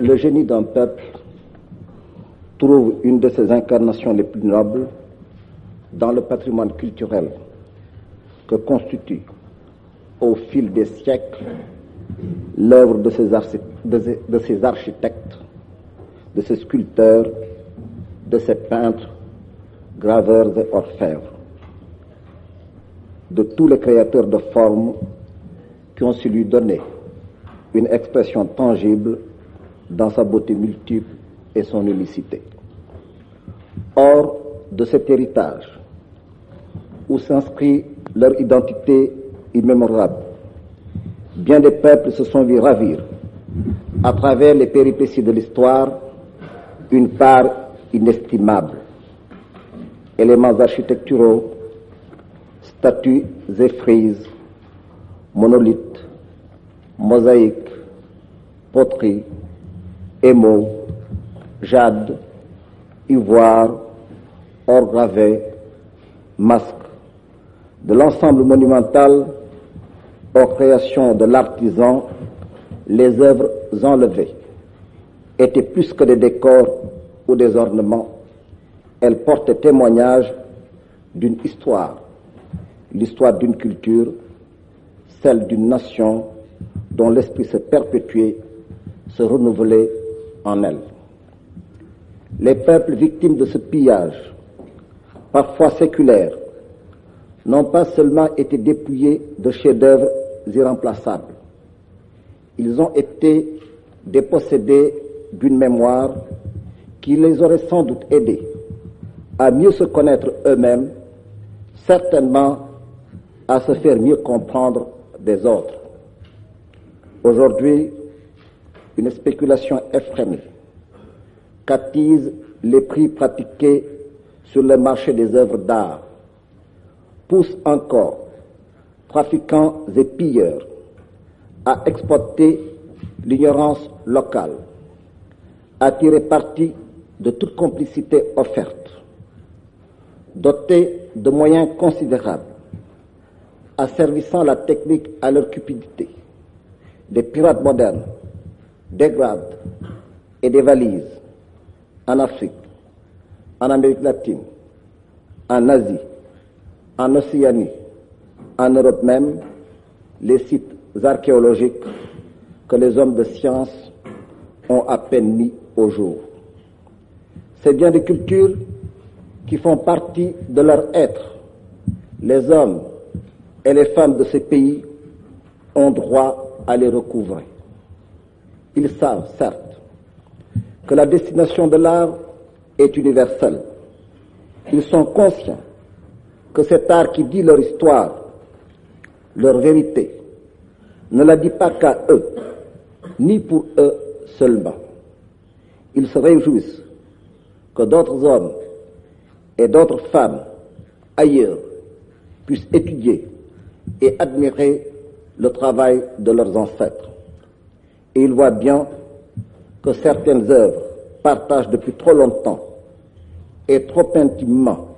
le génie d'un peuple trouve une de ses incarnations les plus nobles dans le patrimoine culturel que constitue au fil des siècles l'œuvre de ses, architectes, de ses sculpteurs, de ses peintres, graveurs et orfèvres, de tous les créateurs de formes qui ont su lui donner une expression tangible dans sa beauté multiple et son unicité. Or, de cet héritage, où s'inscrit leur identité immémorable, bien des peuples se sont vus ravir, à travers les péripéties de l'histoire, une part inestimable. Éléments architecturaux, statues et frises, monolithes, mosaïques, poteries, émaux, jade, ivoire, or gravé, masques, de l'ensemble monumental aux créations de l'artisan, les œuvres enlevées étaient plus que des décors ou des ornements. Elles portent témoignage d'une histoire, l'histoire d'une culture, celle d'une nation dont l'esprit se perpétuait, se renouvelait en elle. Les peuples victimes de ce pillage, parfois séculaire, n'ont pas seulement été dépouillés de chefs-d'œuvre irremplaçables, ils ont été dépossédés d'une mémoire qui les aurait sans doute aidés à mieux se connaître eux-mêmes, certainement à se faire mieux comprendre des autres. Aujourd'hui, une spéculation effrénée qu'attisent les prix pratiqués sur le marché des œuvres d'art, pousse encore trafiquants et pilleurs à exploiter l'ignorance locale, à tirer parti de toute complicité offerte, dotés de moyens considérables, asservissant la technique à leur cupidité, des pirates modernes, des grades et des valises en Afrique, en Amérique latine, en Asie, en Océanie, en Europe même, les sites archéologiques que les hommes de science ont à peine mis au jour. C'est bien des cultures qui font partie de leur être. Les hommes et les femmes de ces pays ont droit à les recouvrer. Ils savent, certes, que la destination de l'art est universelle. Ils sont conscients que cet art qui dit leur histoire, leur vérité, ne la dit pas qu'à eux, ni pour eux seulement. Ils se réjouissent que d'autres hommes et d'autres femmes ailleurs puissent étudier et admirer le travail de leurs ancêtres. Et ils voient bien que certaines œuvres partagent depuis trop longtemps et trop intimement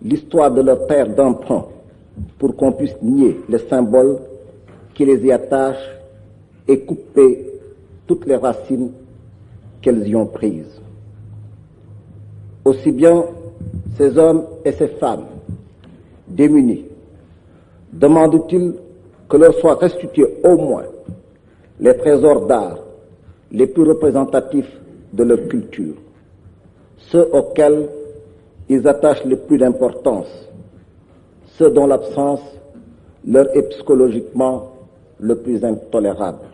l'histoire de leur terre d'emprunt pour qu'on puisse nier les symboles qui les y attachent et couper toutes les racines qu'elles y ont prises. Aussi bien ces hommes et ces femmes démunis demandent-ils que leur soient restitués au moins les trésors d'art les plus représentatifs de leur culture, ceux auxquels ils attachent le plus d'importance, ceux dont l'absence leur est psychologiquement le plus intolérable.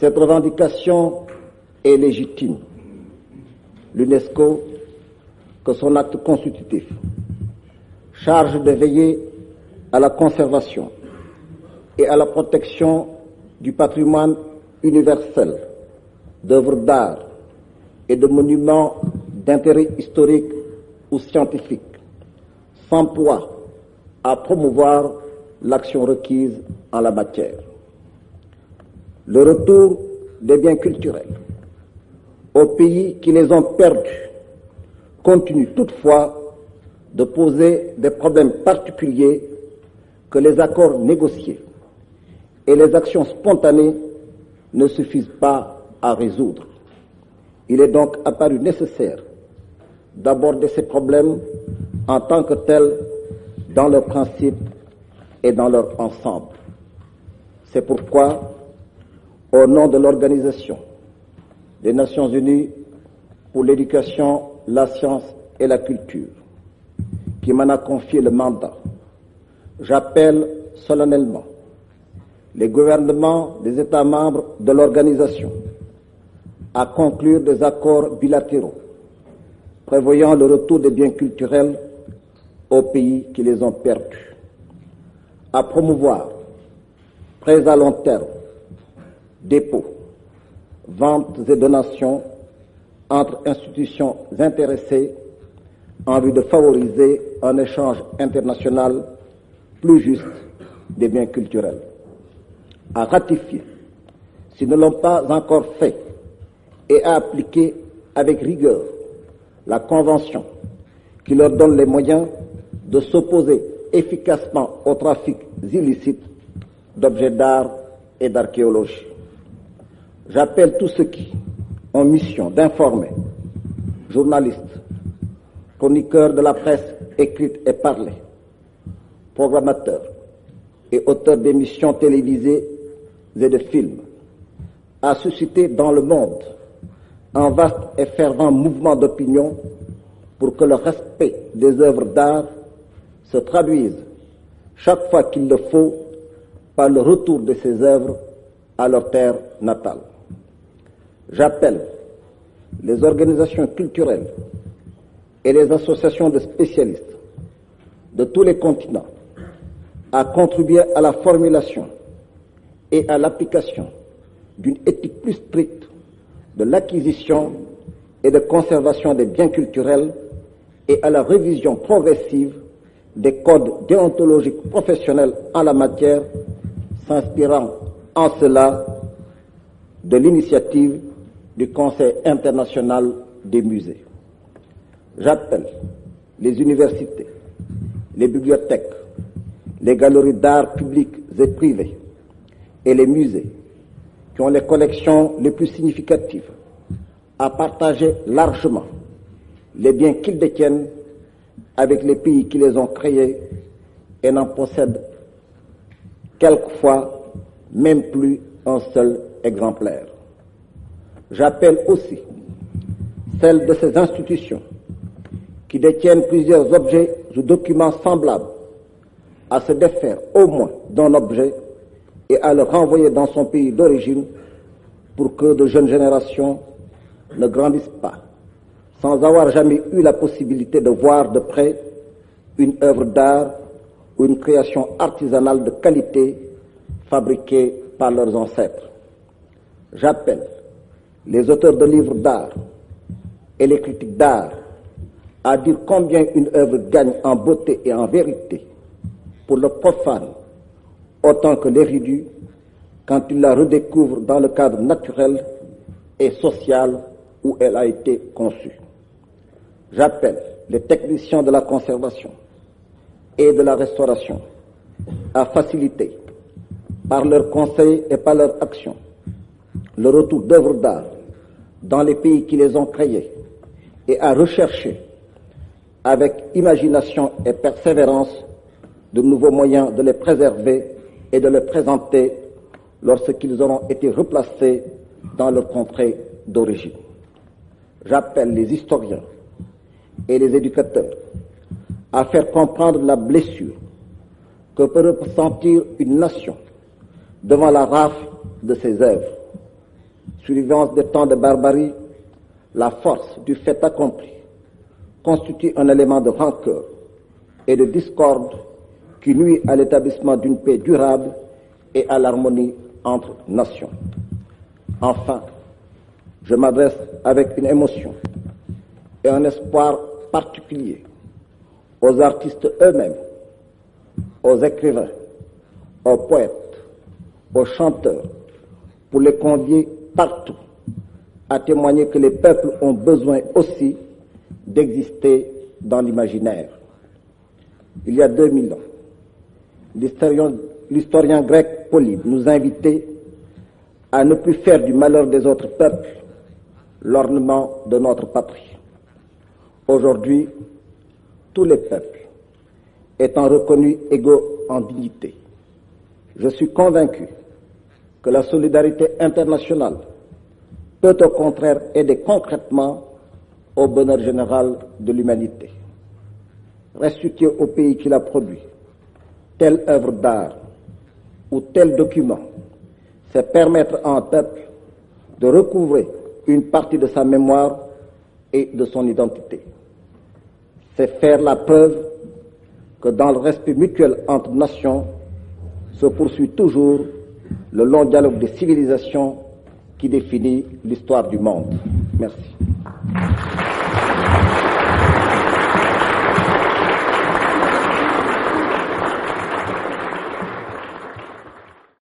Cette revendication est légitime. L'UNESCO, que son acte constitutif charge de veiller à la conservation et à la protection du patrimoine universel d'œuvres d'art et de monuments d'intérêt historique ou scientifique s'emploie à promouvoir l'action requise en la matière. Le retour des biens culturels aux pays qui les ont perdus continue toutefois de poser des problèmes particuliers que les accords négociés et les actions spontanées ne suffisent pas à résoudre. Il est donc apparu nécessaire d'aborder ces problèmes en tant que tels dans leur principe et dans leur ensemble. C'est pourquoi, au nom de l'Organisation des Nations Unies pour l'éducation, la science et la culture, qui m'en a confié le mandat, j'appelle solennellement les gouvernements des États membres de l'organisation à conclure des accords bilatéraux prévoyant le retour des biens culturels aux pays qui les ont perdus, à promouvoir, prêts à long terme, dépôts, ventes et donations entre institutions intéressées en vue de favoriser un échange international plus juste des biens culturels, à ratifier, s'ils ne l'ont pas encore fait, et à appliquer avec rigueur la Convention qui leur donne les moyens de s'opposer efficacement au trafic illicite d'objets d'art et d'archéologie. J'appelle tous ceux qui ont mission d'informer, journalistes, chroniqueurs de la presse écrite et parlée, programmateurs et auteurs d'émissions télévisées et de films, à susciter dans le monde un vaste et fervent mouvement d'opinion pour que le respect des œuvres d'art se traduise chaque fois qu'il le faut par le retour de ces œuvres à leur terre natale. J'appelle les organisations culturelles et les associations de spécialistes de tous les continents à contribuer à la formulation et à l'application d'une éthique plus stricte de l'acquisition et de conservation des biens culturels et à la révision progressive des codes déontologiques professionnels en la matière, s'inspirant en cela de l'initiative du Conseil international des musées. J'appelle les universités, les bibliothèques, les galeries d'art publiques et privées et les musées qui ont les collections les plus significatives à partager largement les biens qu'ils détiennent avec les pays qui les ont créés et n'en possèdent quelquefois même plus un seul exemplaire. J'appelle aussi celles de ces institutions qui détiennent plusieurs objets ou documents semblables à se défaire au moins d'un objet et à le renvoyer dans son pays d'origine pour que de jeunes générations ne grandissent pas sans avoir jamais eu la possibilité de voir de près une œuvre d'art ou une création artisanale de qualité fabriquée par leurs ancêtres. J'appelle les auteurs de livres d'art et les critiques d'art à dire combien une œuvre gagne en beauté et en vérité pour le profane autant que l'éridu quand il la redécouvre dans le cadre naturel et social où elle a été conçue. J'appelle les techniciens de la conservation et de la restauration à faciliter, par leurs conseils et par leur action, le retour d'œuvres d'art dans les pays qui les ont créées et à rechercher avec imagination et persévérance de nouveaux moyens de les préserver et de les présenter lorsqu'ils auront été replacés dans leur contrée d'origine. J'appelle les historiens et les éducateurs à faire comprendre la blessure que peut ressentir une nation devant la rafle de ses œuvres. Suivant des temps de barbarie, la force du fait accompli constitue un élément de rancœur et de discorde qui nuit à l'établissement d'une paix durable et à l'harmonie entre nations. Enfin, je m'adresse avec une émotion et un espoir particulier aux artistes eux-mêmes, aux écrivains, aux poètes, aux chanteurs, pour les convier partout à témoigner que les peuples ont besoin aussi d'exister dans l'imaginaire. Il y a 2000 ans, l'historien grec Polybe nous invitait à ne plus faire du malheur des autres peuples l'ornement de notre patrie. Aujourd'hui, tous les peuples étant reconnus égaux en dignité, je suis convaincu que la solidarité internationale peut au contraire aider concrètement au bonheur général de l'humanité. Restituer au pays qui l'a produit telle œuvre d'art ou tel document, c'est permettre à un peuple de recouvrer une partie de sa mémoire et de son identité. C'est faire la preuve que dans le respect mutuel entre nations se poursuit toujours le long dialogue des civilisations qui définit l'histoire du monde. Merci.